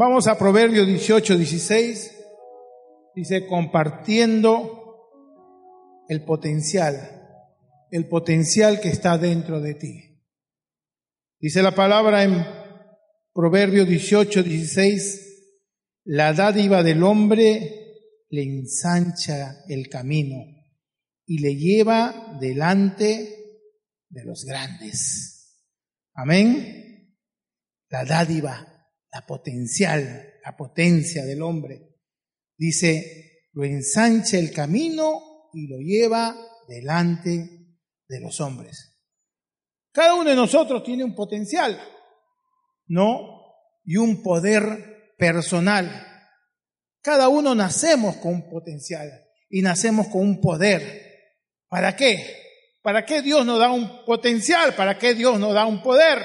Vamos a Proverbio 18, 16. Dice, compartiendo el potencial, el potencial que está dentro de ti. Dice la palabra en Proverbio 18, 16, la dádiva del hombre le ensancha el camino y le lleva delante de los grandes. Amén. La dádiva, la potencial, la potencia del hombre. Dice, lo ensancha el camino y lo lleva delante de los hombres. Cada uno de nosotros tiene un potencial. ¿no? Y un poder personal. Cada uno nacemos con un potencial y nacemos con un poder. ¿Para qué? ¿Para qué Dios nos da un potencial? ¿Para qué Dios nos da un poder?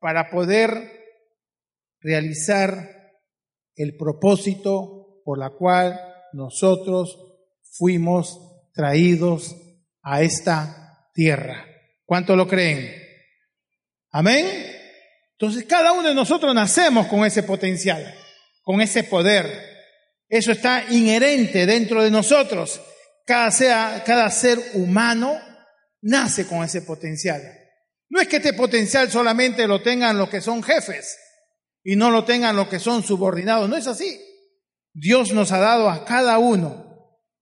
Para poder realizar el propósito por la cual nosotros fuimos traídos a esta tierra. ¿Cuánto lo creen? Amén. Entonces cada uno de nosotros nacemos con ese potencial, con ese poder. Eso está inherente dentro de nosotros. Cada, sea, cada ser humano nace con ese potencial. No es que este potencial solamente lo tengan los que son jefes y no lo tengan los que son subordinados. No es así. Dios nos ha dado a cada uno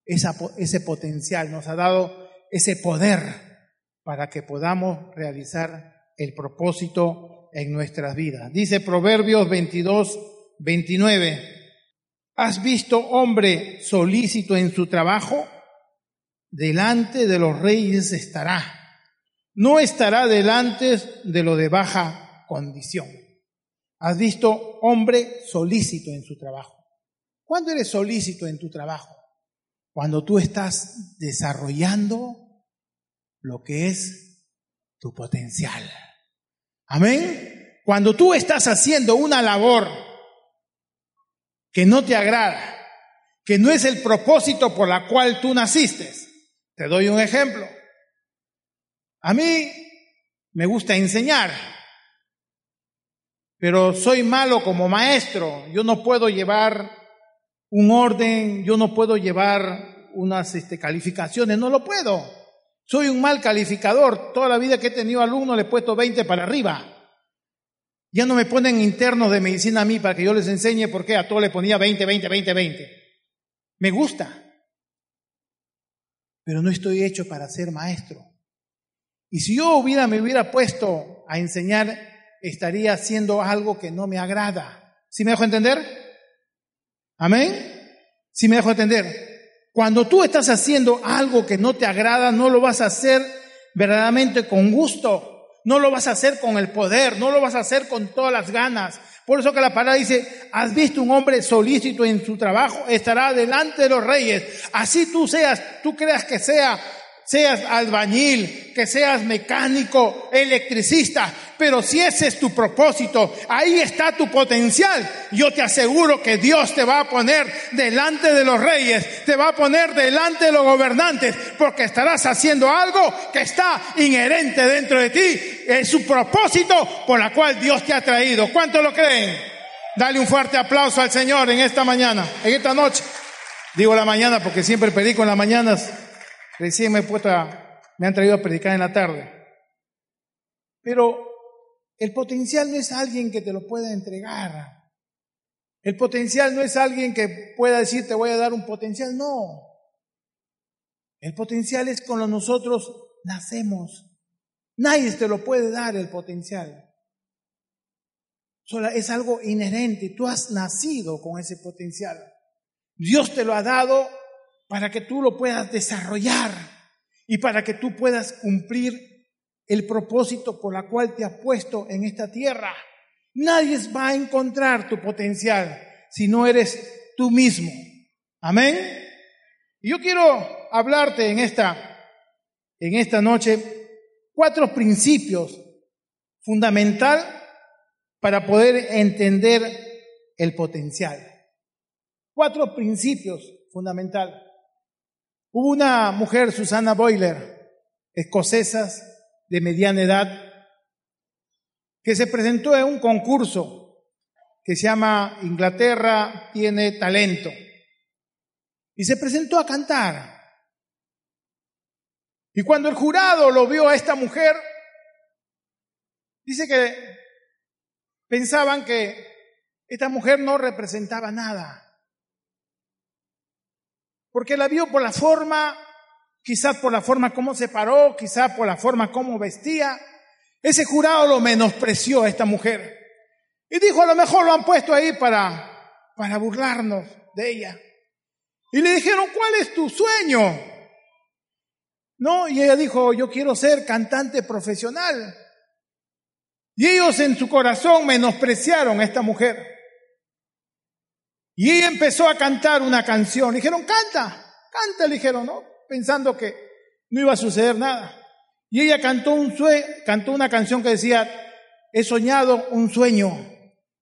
esa, ese potencial, nos ha dado ese poder para que podamos realizar el propósito en nuestras vidas. Dice Proverbios 22, 29. ¿Has visto hombre solícito en su trabajo? Delante de los reyes estará. No estará delante de lo de baja condición. ¿Has visto hombre solícito en su trabajo? ¿Cuándo eres solícito en tu trabajo? Cuando tú estás desarrollando lo que es tu potencial. Amén. Cuando tú estás haciendo una labor que no te agrada, que no es el propósito por la cual tú naciste. Te doy un ejemplo. A mí me gusta enseñar, pero soy malo como maestro. Yo no puedo llevar un orden, yo no puedo llevar unas este, calificaciones, no lo puedo. Soy un mal calificador. Toda la vida que he tenido alumnos le he puesto 20 para arriba. Ya no me ponen internos de medicina a mí para que yo les enseñe por qué a todos le ponía 20, 20, 20, 20. Me gusta. Pero no estoy hecho para ser maestro. Y si yo hubiera, me hubiera puesto a enseñar, estaría haciendo algo que no me agrada. ¿Sí me dejo entender? ¿Amén? ¿Sí me dejo entender? Cuando tú estás haciendo algo que no te agrada, no lo vas a hacer verdaderamente con gusto, no lo vas a hacer con el poder, no lo vas a hacer con todas las ganas. Por eso que la palabra dice, has visto un hombre solícito en su trabajo, estará delante de los reyes. Así tú seas, tú creas que sea seas albañil, que seas mecánico, electricista, pero si ese es tu propósito, ahí está tu potencial. Yo te aseguro que Dios te va a poner delante de los reyes, te va a poner delante de los gobernantes, porque estarás haciendo algo que está inherente dentro de ti. Es su propósito por la cual Dios te ha traído. ¿Cuántos lo creen? Dale un fuerte aplauso al Señor en esta mañana, en esta noche. Digo la mañana porque siempre predico en las mañanas Recién me, he puesto me han traído a predicar en la tarde. Pero el potencial no es alguien que te lo pueda entregar. El potencial no es alguien que pueda decir te voy a dar un potencial. No. El potencial es con lo nosotros nacemos. Nadie te lo puede dar el potencial. Solo es algo inherente. Tú has nacido con ese potencial. Dios te lo ha dado para que tú lo puedas desarrollar y para que tú puedas cumplir el propósito por la cual te has puesto en esta tierra. Nadie va a encontrar tu potencial si no eres tú mismo. Amén. Y yo quiero hablarte en esta, en esta noche cuatro principios fundamental para poder entender el potencial. Cuatro principios fundamentales. Hubo una mujer, Susana Boiler, escocesa, de mediana edad, que se presentó en un concurso que se llama Inglaterra tiene talento. Y se presentó a cantar. Y cuando el jurado lo vio a esta mujer, dice que pensaban que esta mujer no representaba nada. Porque la vio por la forma, quizás por la forma como se paró, quizás por la forma como vestía. Ese jurado lo menospreció a esta mujer. Y dijo, a lo mejor lo han puesto ahí para, para burlarnos de ella. Y le dijeron, ¿cuál es tu sueño? No, y ella dijo, yo quiero ser cantante profesional. Y ellos en su corazón menospreciaron a esta mujer. Y ella empezó a cantar una canción. Dijeron, canta, canta, le dijeron, ¿no? Pensando que no iba a suceder nada. Y ella cantó, un cantó una canción que decía, he soñado un sueño,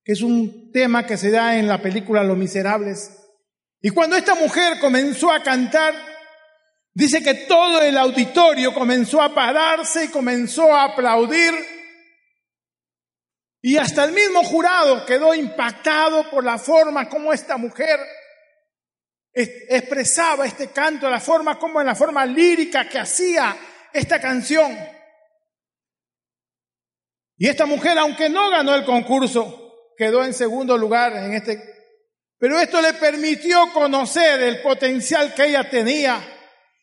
que es un tema que se da en la película Los Miserables. Y cuando esta mujer comenzó a cantar, dice que todo el auditorio comenzó a pararse y comenzó a aplaudir y hasta el mismo jurado quedó impactado por la forma como esta mujer expresaba este canto, la forma como en la forma lírica que hacía esta canción. Y esta mujer, aunque no ganó el concurso, quedó en segundo lugar en este, pero esto le permitió conocer el potencial que ella tenía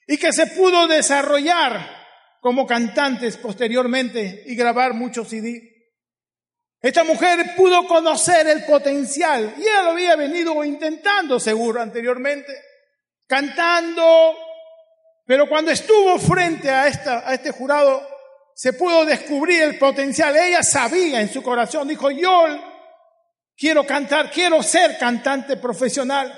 y que se pudo desarrollar como cantantes posteriormente y grabar muchos CD. Esta mujer pudo conocer el potencial y ella lo había venido intentando seguro anteriormente, cantando, pero cuando estuvo frente a, esta, a este jurado se pudo descubrir el potencial. Ella sabía en su corazón, dijo, yo quiero cantar, quiero ser cantante profesional.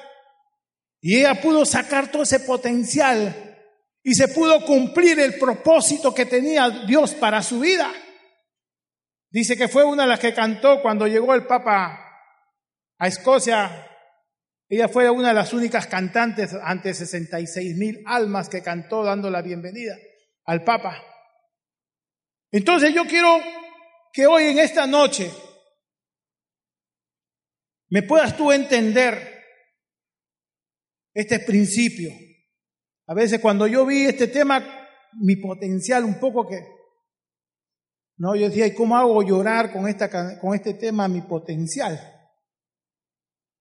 Y ella pudo sacar todo ese potencial y se pudo cumplir el propósito que tenía Dios para su vida. Dice que fue una de las que cantó cuando llegó el Papa a Escocia. Ella fue una de las únicas cantantes ante 66 mil almas que cantó dando la bienvenida al Papa. Entonces yo quiero que hoy en esta noche me puedas tú entender este principio. A veces cuando yo vi este tema, mi potencial un poco que no, yo decía, ¿y cómo hago llorar con, esta, con este tema mi potencial?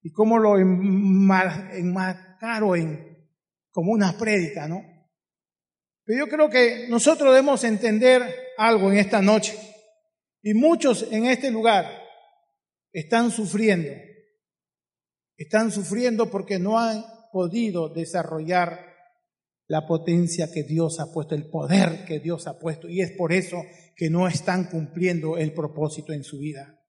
¿Y cómo lo enmarcaro en, como una prédica, no? Pero yo creo que nosotros debemos entender algo en esta noche. Y muchos en este lugar están sufriendo. Están sufriendo porque no han podido desarrollar la potencia que Dios ha puesto, el poder que Dios ha puesto. Y es por eso que no están cumpliendo el propósito en su vida.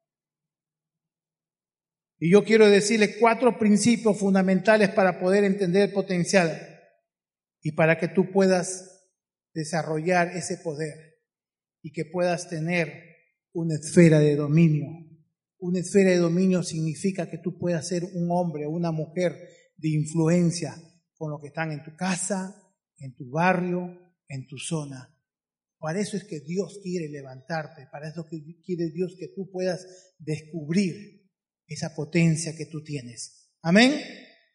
Y yo quiero decirles cuatro principios fundamentales para poder entender el potencial y para que tú puedas desarrollar ese poder y que puedas tener una esfera de dominio. Una esfera de dominio significa que tú puedas ser un hombre o una mujer de influencia con lo que están en tu casa, en tu barrio, en tu zona. Para eso es que Dios quiere levantarte, para eso quiere Dios que tú puedas descubrir esa potencia que tú tienes. Amén.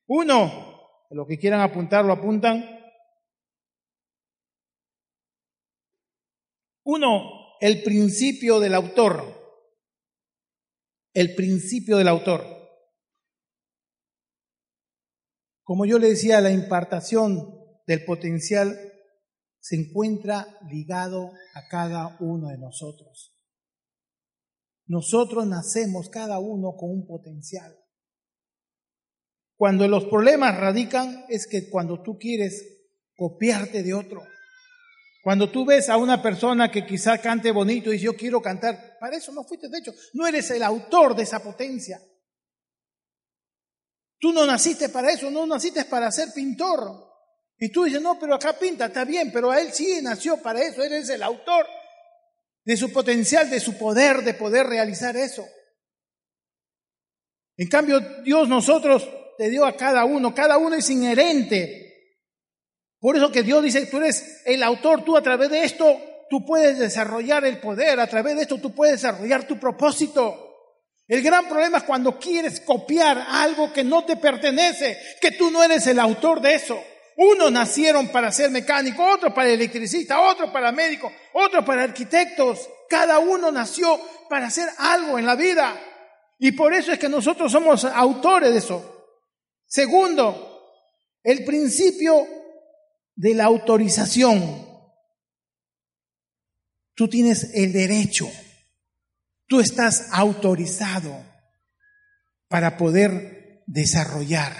Uno, los que quieran apuntar lo apuntan. Uno, el principio del autor. El principio del autor. Como yo le decía, la impartación del potencial se encuentra ligado a cada uno de nosotros. Nosotros nacemos cada uno con un potencial. Cuando los problemas radican es que cuando tú quieres copiarte de otro, cuando tú ves a una persona que quizá cante bonito y yo quiero cantar, para eso no fuiste de hecho, no eres el autor de esa potencia. Tú no naciste para eso, no naciste para ser pintor, y tú dices, no, pero acá pinta, está bien, pero a él sí nació para eso, él es el autor de su potencial, de su poder, de poder realizar eso. En cambio, Dios nosotros te dio a cada uno, cada uno es inherente. Por eso que Dios dice, tú eres el autor, tú a través de esto, tú puedes desarrollar el poder, a través de esto tú puedes desarrollar tu propósito. El gran problema es cuando quieres copiar algo que no te pertenece, que tú no eres el autor de eso. Unos nacieron para ser mecánico, otros para electricista, otros para médico, otros para arquitectos. Cada uno nació para hacer algo en la vida. Y por eso es que nosotros somos autores de eso. Segundo, el principio de la autorización. Tú tienes el derecho, tú estás autorizado para poder desarrollar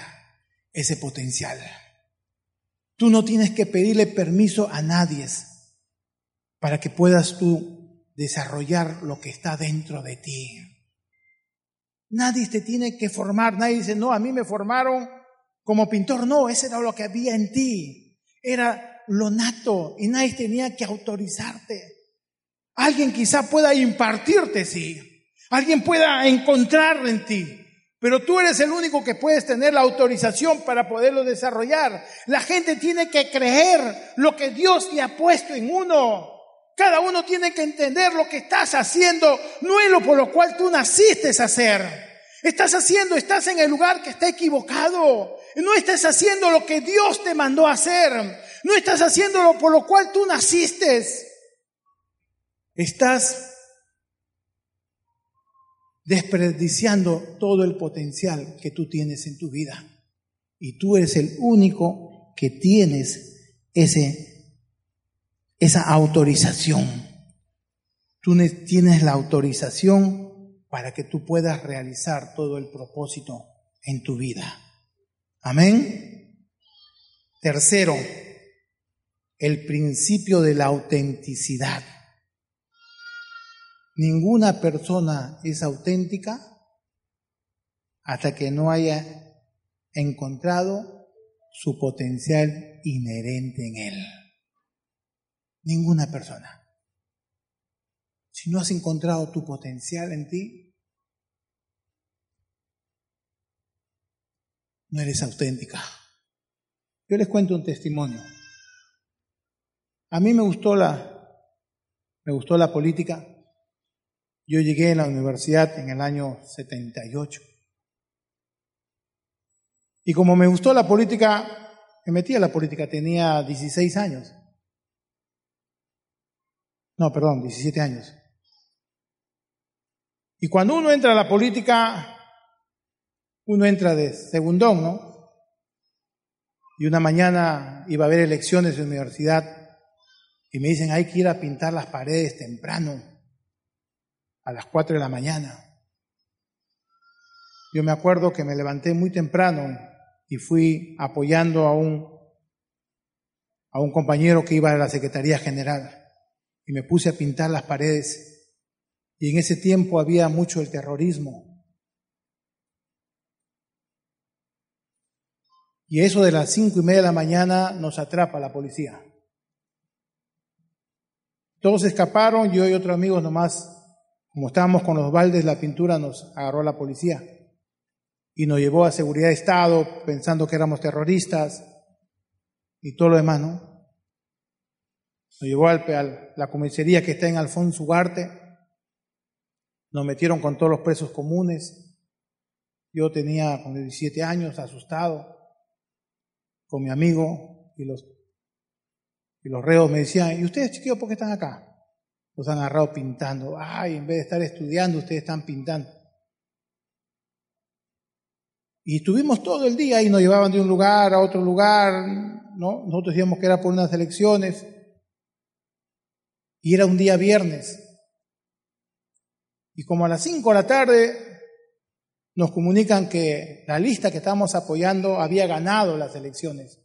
ese potencial. Tú no tienes que pedirle permiso a nadie para que puedas tú desarrollar lo que está dentro de ti. Nadie te tiene que formar, nadie dice, no, a mí me formaron como pintor, no, ese era lo que había en ti, era lo nato y nadie tenía que autorizarte. Alguien quizá pueda impartirte, sí, alguien pueda encontrar en ti, pero tú eres el único que puedes tener la autorización para poderlo desarrollar. La gente tiene que creer lo que Dios te ha puesto en uno. Cada uno tiene que entender lo que estás haciendo, no es lo por lo cual tú naciste a hacer. Estás haciendo, estás en el lugar que está equivocado. No estás haciendo lo que Dios te mandó a hacer. No estás haciendo lo por lo cual tú naciste. Estás desperdiciando todo el potencial que tú tienes en tu vida. Y tú eres el único que tienes ese esa autorización. Tú tienes la autorización para que tú puedas realizar todo el propósito en tu vida. Amén. Tercero, el principio de la autenticidad. Ninguna persona es auténtica hasta que no haya encontrado su potencial inherente en él. Ninguna persona. Si no has encontrado tu potencial en ti, no eres auténtica. Yo les cuento un testimonio. A mí me gustó la, me gustó la política. Yo llegué a la universidad en el año 78. Y como me gustó la política, me metí a la política, tenía 16 años. No, perdón, 17 años. Y cuando uno entra a la política, uno entra de segundón, ¿no? Y una mañana iba a haber elecciones en la universidad y me dicen, hay que ir a pintar las paredes temprano, a las 4 de la mañana. Yo me acuerdo que me levanté muy temprano y fui apoyando a un, a un compañero que iba a la Secretaría General y me puse a pintar las paredes. Y en ese tiempo había mucho el terrorismo. Y eso de las cinco y media de la mañana nos atrapa la policía. Todos escaparon, yo y otros amigos nomás, como estábamos con los baldes, la pintura nos agarró la policía y nos llevó a seguridad de Estado pensando que éramos terroristas y todo lo demás, ¿no? Nos llevó a la comisaría que está en Alfonso Ugarte. Nos metieron con todos los presos comunes. Yo tenía con 17 años, asustado, con mi amigo y los, y los reos me decían, ¿y ustedes chiquillos por qué están acá? Los han agarrado pintando. Ay, en vez de estar estudiando, ustedes están pintando. Y estuvimos todo el día y nos llevaban de un lugar a otro lugar, ¿no? Nosotros decíamos que era por unas elecciones. Y era un día viernes. Y como a las 5 de la tarde nos comunican que la lista que estábamos apoyando había ganado las elecciones.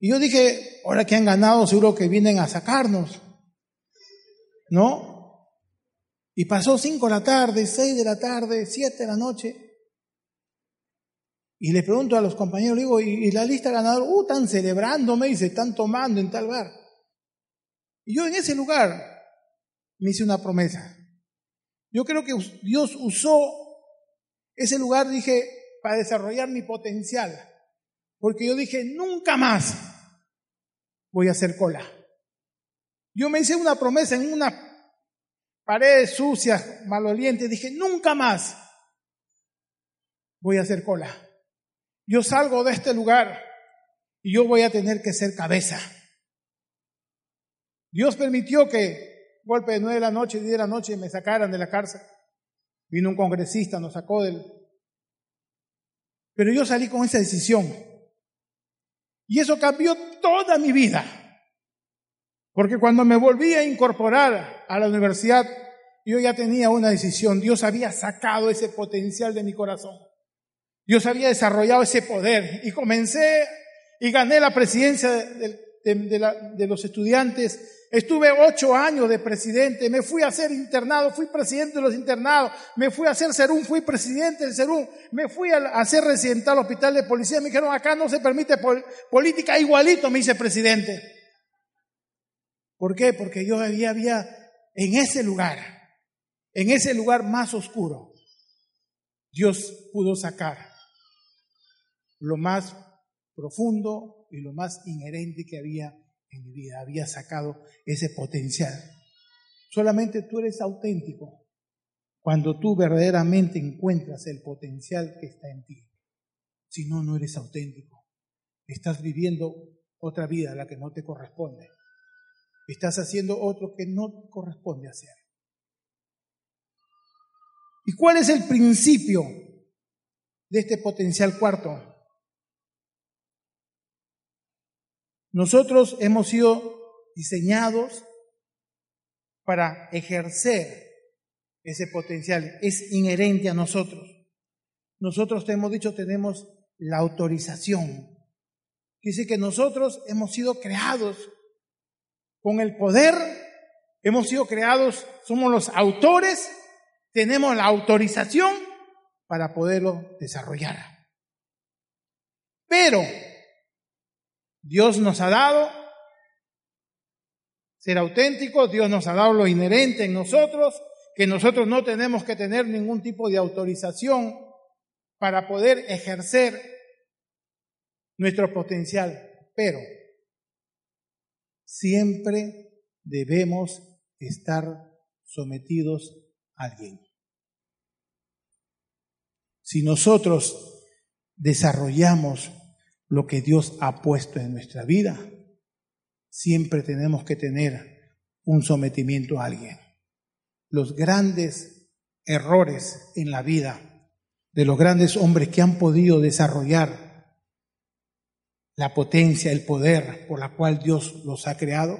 Y yo dije, ahora que han ganado, seguro que vienen a sacarnos. ¿No? Y pasó 5 de la tarde, 6 de la tarde, 7 de la noche. Y le pregunto a los compañeros, digo, ¿y, la lista ganadora? Uh, están celebrando, me dice, están tomando en tal bar. Y yo en ese lugar me hice una promesa. Yo creo que Dios usó ese lugar, dije, para desarrollar mi potencial. Porque yo dije, nunca más voy a hacer cola. Yo me hice una promesa en una paredes sucias, malolientes, dije, nunca más voy a hacer cola. Yo salgo de este lugar y yo voy a tener que ser cabeza. Dios permitió que golpe de nueve de la noche, diez de la noche me sacaran de la cárcel. Vino un congresista, nos sacó del... Pero yo salí con esa decisión. Y eso cambió toda mi vida. Porque cuando me volví a incorporar a la universidad, yo ya tenía una decisión. Dios había sacado ese potencial de mi corazón. Dios había desarrollado ese poder. Y comencé y gané la presidencia de, los estudiantes. Estuve ocho años de presidente, me fui a ser internado, fui presidente de los internados, me fui a hacer Serum, fui presidente del Serum, me fui a, hacer residente al hospital de policía, me dijeron acá no se permite política, igualito me hice presidente. ¿Por qué? Porque yo había, había en ese lugar, en ese lugar más oscuro, Dios pudo sacar lo más profundo y lo más inherente que había en mi vida. Había sacado ese potencial. Solamente tú eres auténtico cuando tú verdaderamente encuentras el potencial que está en ti. Si no, no eres auténtico. Estás viviendo otra vida la que no te corresponde. Estás haciendo otro que no corresponde hacer. ¿Y cuál es el principio de este potencial cuarto? Nosotros hemos sido diseñados para ejercer ese potencial. Es inherente a nosotros. Nosotros te hemos dicho, tenemos la autorización. Dice que nosotros hemos sido creados con el poder, hemos sido creados, somos los autores, tenemos la autorización para poderlo desarrollar. Pero Dios nos ha dado ser auténticos, Dios nos ha dado lo inherente en nosotros, que nosotros no tenemos que tener ningún tipo de autorización para poder ejercer nuestro potencial. Pero siempre debemos estar sometidos a alguien. Si nosotros desarrollamos lo que Dios ha puesto en nuestra vida, siempre tenemos que tener un sometimiento a alguien. Los grandes errores en la vida de los grandes hombres que han podido desarrollar la potencia, el poder por la cual Dios los ha creado,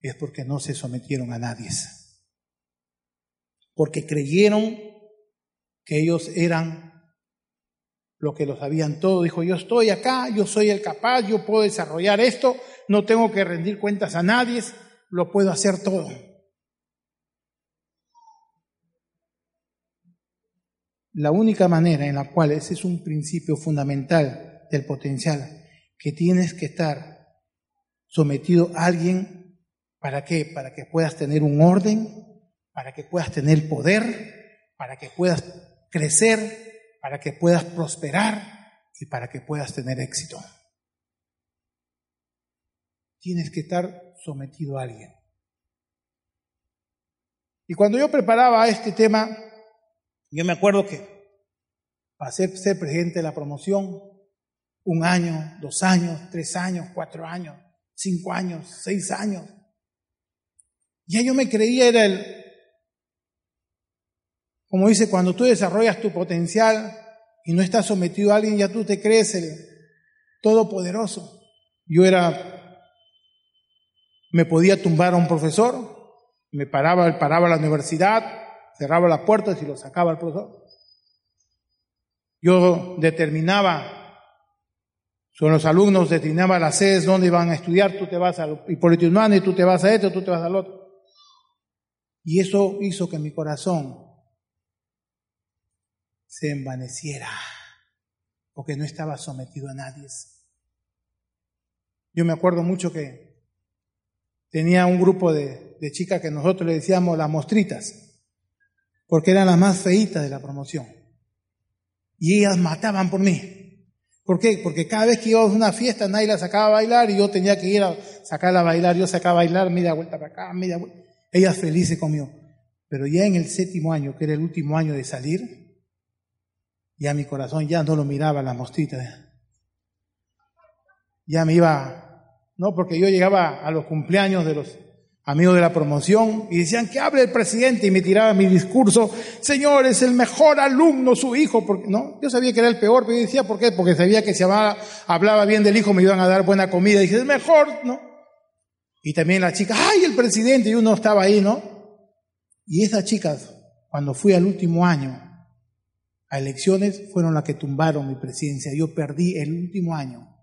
es porque no se sometieron a nadie. Porque creyeron que ellos eran lo que lo sabían todo. Dijo, yo estoy acá, yo soy el capaz, yo puedo desarrollar esto, no tengo que rendir cuentas a nadie, lo puedo hacer todo. La única manera en la cual ese es un principio fundamental del potencial, que tienes que estar sometido a alguien, ¿para qué? Para que puedas tener un orden, para que puedas tener poder, para que puedas crecer, para que puedas prosperar y para que puedas tener éxito. Tienes que estar sometido a alguien. Y cuando yo preparaba este tema, yo me acuerdo que pasé a ser presidente de la promoción un año, dos años, tres años, cuatro años, cinco años, seis años. Ya yo me creía era el, como dice, cuando tú desarrollas tu potencial y no estás sometido a alguien, ya tú te crees el todopoderoso. Yo era, me podía tumbar a un profesor, me paraba, paraba la universidad, cerraba las puertas y lo sacaba al profesor. Yo determinaba, son los alumnos, determinaba las sedes donde iban a estudiar, tú te vas al Hipólito y tú te vas a esto, tú te vas al otro. Y eso hizo que mi corazón se envaneciera, porque no estaba sometido a nadie. Yo me acuerdo mucho que tenía un grupo de, chicas que nosotros le decíamos las mostritas, porque eran las más feitas de la promoción. Y ellas mataban por mí. ¿Por qué? Porque cada vez que íbamos a una fiesta nadie la sacaba a bailar y yo tenía que ir a sacarla a bailar, yo sacaba a bailar, media vuelta para acá, media vuelta. Ellas felices conmigo. Pero ya en el séptimo año, que era el último año de salir, ya mi corazón ya no lo miraba la mostrita. Ya me iba, no, porque yo llegaba a los cumpleaños de los amigos de la promoción y decían que hable el presidente y me tiraba mi discurso, señor, es el mejor alumno su hijo, porque no, yo sabía que era el peor, pero yo decía, ¿por qué? Porque sabía que si hablaba, hablaba bien del hijo me iban a dar buena comida, y dije, mejor, ¿no? Y también la chica, ay, el presidente, y uno estaba ahí, ¿no? Y esas chicas, cuando fui al último año a elecciones, fueron las que tumbaron mi presidencia. Yo perdí el último año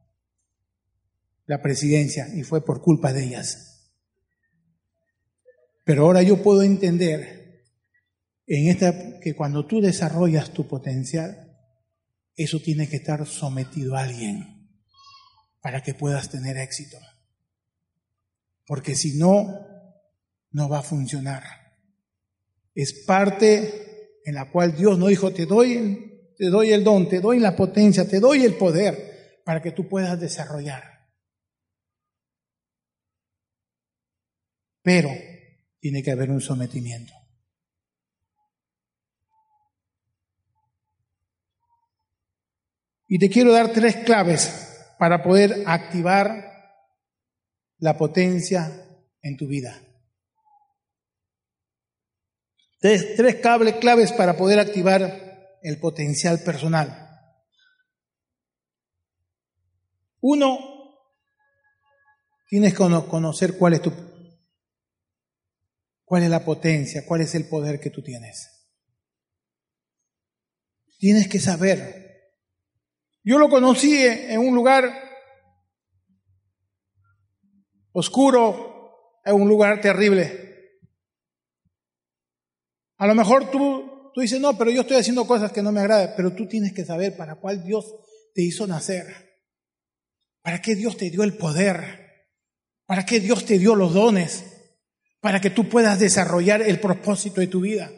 la presidencia y fue por culpa de ellas. Pero ahora yo puedo entender en esta que cuando tú desarrollas tu potencial, eso tiene que estar sometido a alguien para que puedas tener éxito. Porque si no, no va a funcionar. Es parte en la cual Dios no dijo, te doy, te doy el don, te doy la potencia, te doy el poder para que tú puedas desarrollar. Pero tiene que haber un sometimiento. Y te quiero dar tres claves para poder activar la potencia en tu vida. Tres, tres claves para poder activar el potencial personal. Uno, tienes que conocer cuál es tu cuál es la potencia, cuál es el poder que tú tienes. Tienes que saber. Yo lo conocí en un lugar oscuro, en un lugar terrible. A lo mejor tú, tú dices, no, pero yo estoy haciendo cosas que no me agradan, pero tú tienes que saber para cuál Dios te hizo nacer, para qué Dios te dio el poder, para qué Dios te dio los dones, para que tú puedas desarrollar el propósito de tu vida.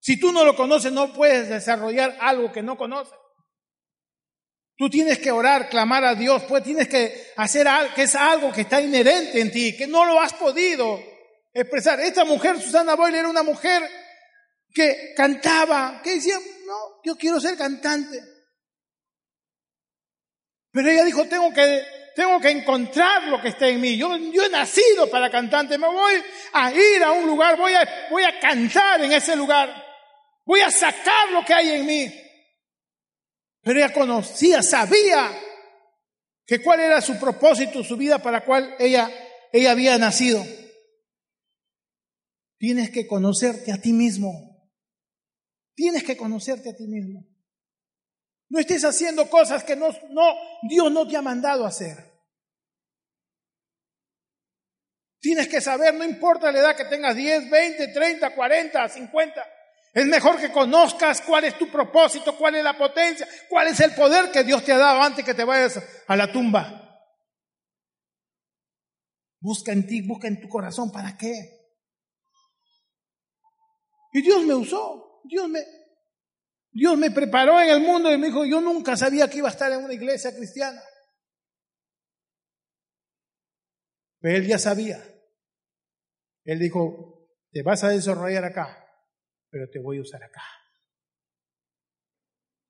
Si tú no lo conoces, no puedes desarrollar algo que no conoces. Tú tienes que orar, clamar a Dios, pues tienes que hacer algo que es algo que está inherente en ti, que no lo has podido expresar. Esta mujer, Susana Boyle, era una mujer que cantaba, que decía, no, yo quiero ser cantante. Pero ella dijo, tengo que, tengo que encontrar lo que está en mí. Yo, yo he nacido para cantante, me voy a ir a un lugar, voy a, voy a cantar en ese lugar. Voy a sacar lo que hay en mí. Pero ella conocía, sabía que cuál era su propósito, su vida para cual ella, ella había nacido. Tienes que conocerte a ti mismo. Tienes que conocerte a ti mismo. No estés haciendo cosas que no, Dios no te ha mandado hacer. Tienes que saber, no importa la edad que tengas, 10, 20, 30, 40, 50. Es mejor que conozcas cuál es tu propósito, cuál es la potencia, cuál es el poder que Dios te ha dado antes que te vayas a la tumba. Busca en ti, busca en tu corazón. ¿Para qué? Y Dios me usó. Dios me, Dios me preparó en el mundo y me dijo, yo nunca sabía que iba a estar en una iglesia cristiana. Pero él ya sabía. Él dijo, te vas a desarrollar acá pero te voy a usar acá.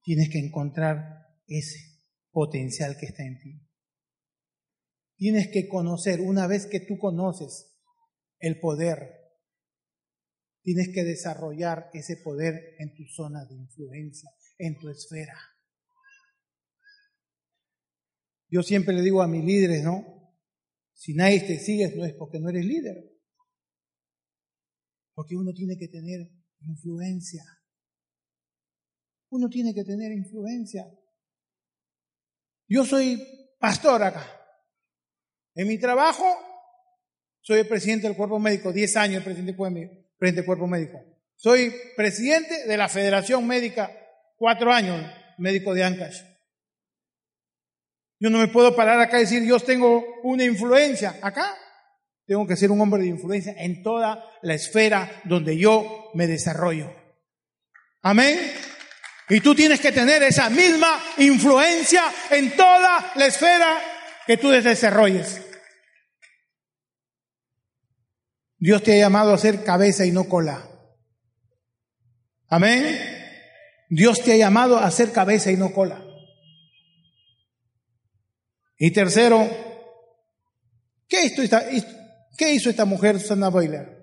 Tienes que encontrar ese potencial que está en ti. Tienes que conocer, una vez que tú conoces el poder, tienes que desarrollar ese poder en tu zona de influencia, en tu esfera. Yo siempre le digo a mis líderes, ¿no? Si nadie te sigue no es porque no eres líder. Porque uno tiene que tener influencia. Uno tiene que tener influencia. Yo soy pastor acá. En mi trabajo soy el presidente del cuerpo médico, 10 años el presidente, del cuerpo médico. Soy presidente de la Federación Médica, cuatro años, médico de Ancash. Yo no me puedo parar acá y decir, yo tengo una influencia. Acá tengo que ser un hombre de influencia en toda la esfera donde yo me desarrollo. Amén. Y tú tienes que tener esa misma influencia en toda la esfera que tú desarrolles. Dios te ha llamado a ser cabeza y no cola. Amén. Dios te ha llamado a ser cabeza y no cola. Y tercero, ¿qué hizo esta, hizo esta mujer, Susana Boiler?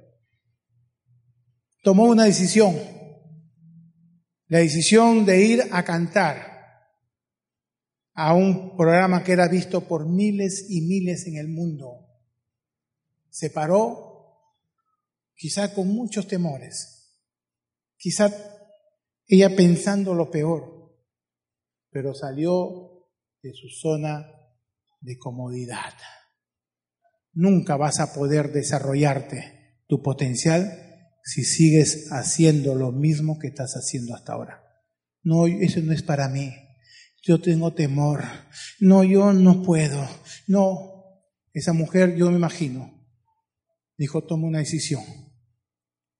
Tomó una decisión, la decisión de ir a cantar a un programa que era visto por miles y miles en el mundo. Se paró, quizá con muchos temores, quizá ella pensando lo peor, pero salió de su zona de comodidad. Nunca vas a poder desarrollarte tu potencial si sigues haciendo lo mismo que estás haciendo hasta ahora. No, eso no es para mí. Yo tengo temor. No, yo no puedo. No. Esa mujer, yo me imagino, dijo, toma una decisión.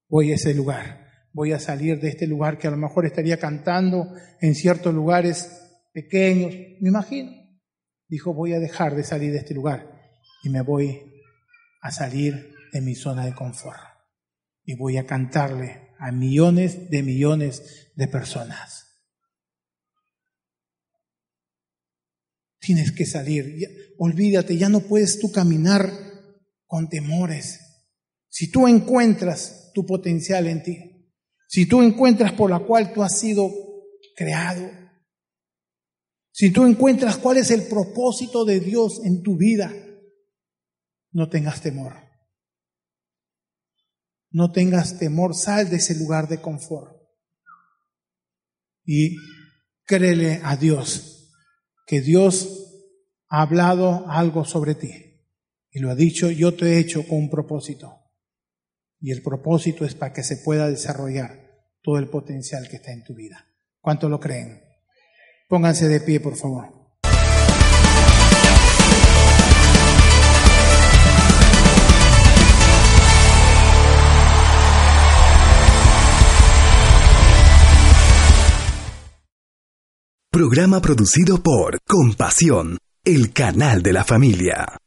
Voy a ese lugar. Voy a salir de este lugar que a lo mejor estaría cantando en ciertos lugares pequeños. Me imagino. Dijo, voy a dejar de salir de este lugar y me voy a salir de mi zona de confort. Y voy a cantarle a millones de millones de personas. Tienes que salir. Olvídate, ya no puedes tú caminar con temores. Si tú encuentras tu potencial en ti, si tú encuentras por la cual tú has sido creado, si tú encuentras cuál es el propósito de Dios en tu vida, no tengas temor. No tengas temor, sal de ese lugar de confort. Y créele a Dios que Dios ha hablado algo sobre ti. Y lo ha dicho, yo te he hecho con un propósito. Y el propósito es para que se pueda desarrollar todo el potencial que está en tu vida. ¿Cuánto lo creen? Pónganse de pie, por favor. Programa producido por Compasión, el canal de la familia.